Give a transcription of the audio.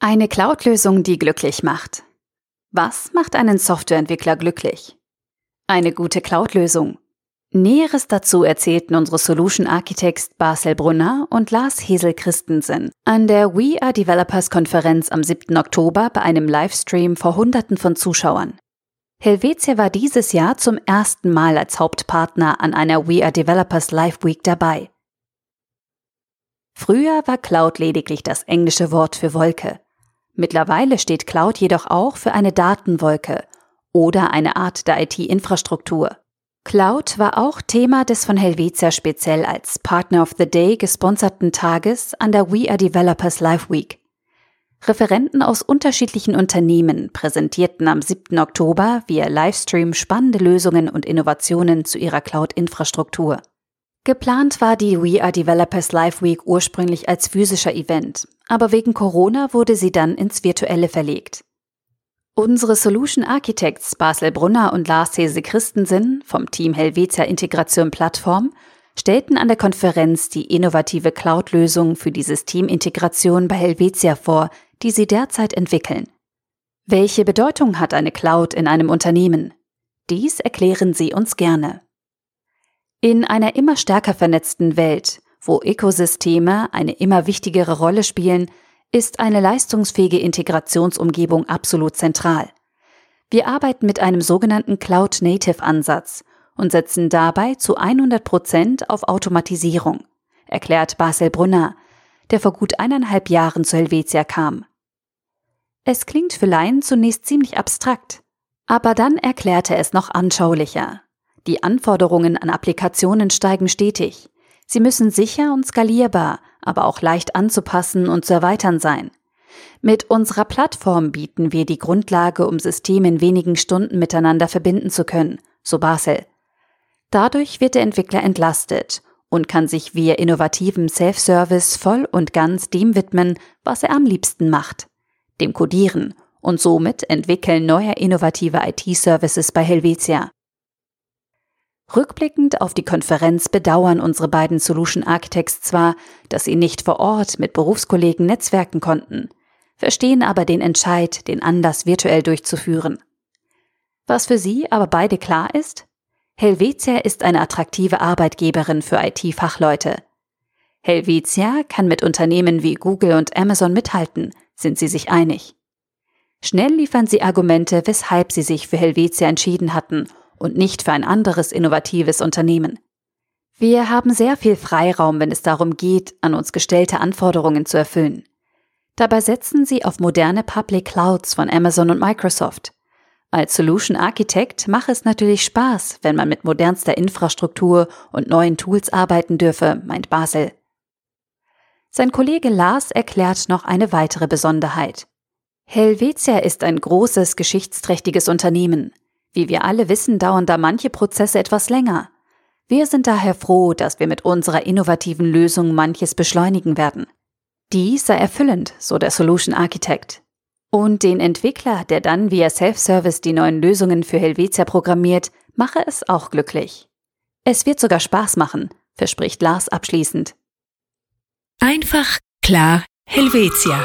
Eine Cloud-Lösung, die glücklich macht. Was macht einen Softwareentwickler glücklich? Eine gute Cloud-Lösung. Näheres dazu erzählten unsere Solution Architects Marcel Brunner und Lars Hesel Christensen an der We Are Developers Konferenz am 7. Oktober bei einem Livestream vor Hunderten von Zuschauern. Helvetia war dieses Jahr zum ersten Mal als Hauptpartner an einer We Are Developers Live Week dabei. Früher war Cloud lediglich das englische Wort für Wolke. Mittlerweile steht Cloud jedoch auch für eine Datenwolke oder eine Art der IT-Infrastruktur. Cloud war auch Thema des von Helvetia speziell als Partner of the Day gesponserten Tages an der We Are Developers Live Week. Referenten aus unterschiedlichen Unternehmen präsentierten am 7. Oktober via Livestream spannende Lösungen und Innovationen zu ihrer Cloud-Infrastruktur. Geplant war die We Are Developers Live Week ursprünglich als physischer Event, aber wegen Corona wurde sie dann ins Virtuelle verlegt. Unsere Solution Architects Basel Brunner und Lars Hese Christensen vom Team Helvetia Integration Plattform stellten an der Konferenz die innovative Cloud-Lösung für die Systemintegration bei Helvetia vor, die sie derzeit entwickeln. Welche Bedeutung hat eine Cloud in einem Unternehmen? Dies erklären sie uns gerne. In einer immer stärker vernetzten Welt, wo Ökosysteme eine immer wichtigere Rolle spielen, ist eine leistungsfähige Integrationsumgebung absolut zentral. Wir arbeiten mit einem sogenannten Cloud-Native-Ansatz und setzen dabei zu 100 Prozent auf Automatisierung, erklärt Basel Brunner, der vor gut eineinhalb Jahren zu Helvetia kam. Es klingt für Laien zunächst ziemlich abstrakt, aber dann erklärte es noch anschaulicher. Die Anforderungen an Applikationen steigen stetig. Sie müssen sicher und skalierbar, aber auch leicht anzupassen und zu erweitern sein. Mit unserer Plattform bieten wir die Grundlage, um Systeme in wenigen Stunden miteinander verbinden zu können, so Basel. Dadurch wird der Entwickler entlastet und kann sich via innovativem Self-Service voll und ganz dem widmen, was er am liebsten macht, dem Codieren und somit Entwickeln neuer innovativer IT-Services bei Helvetia. Rückblickend auf die Konferenz bedauern unsere beiden Solution Architects zwar, dass sie nicht vor Ort mit Berufskollegen netzwerken konnten, verstehen aber den Entscheid, den Anlass virtuell durchzuführen. Was für sie aber beide klar ist? Helvetia ist eine attraktive Arbeitgeberin für IT-Fachleute. Helvetia kann mit Unternehmen wie Google und Amazon mithalten, sind sie sich einig. Schnell liefern sie Argumente, weshalb sie sich für Helvetia entschieden hatten und nicht für ein anderes innovatives Unternehmen. Wir haben sehr viel Freiraum, wenn es darum geht, an uns gestellte Anforderungen zu erfüllen. Dabei setzen sie auf moderne Public Clouds von Amazon und Microsoft. Als Solution Architect mache es natürlich Spaß, wenn man mit modernster Infrastruktur und neuen Tools arbeiten dürfe, meint Basel. Sein Kollege Lars erklärt noch eine weitere Besonderheit. Helvetia ist ein großes, geschichtsträchtiges Unternehmen. Wie wir alle wissen, dauern da manche Prozesse etwas länger. Wir sind daher froh, dass wir mit unserer innovativen Lösung manches beschleunigen werden. Dies sei erfüllend, so der Solution Architect. Und den Entwickler, der dann via Self-Service die neuen Lösungen für Helvetia programmiert, mache es auch glücklich. Es wird sogar Spaß machen, verspricht Lars abschließend. Einfach, klar, Helvetia.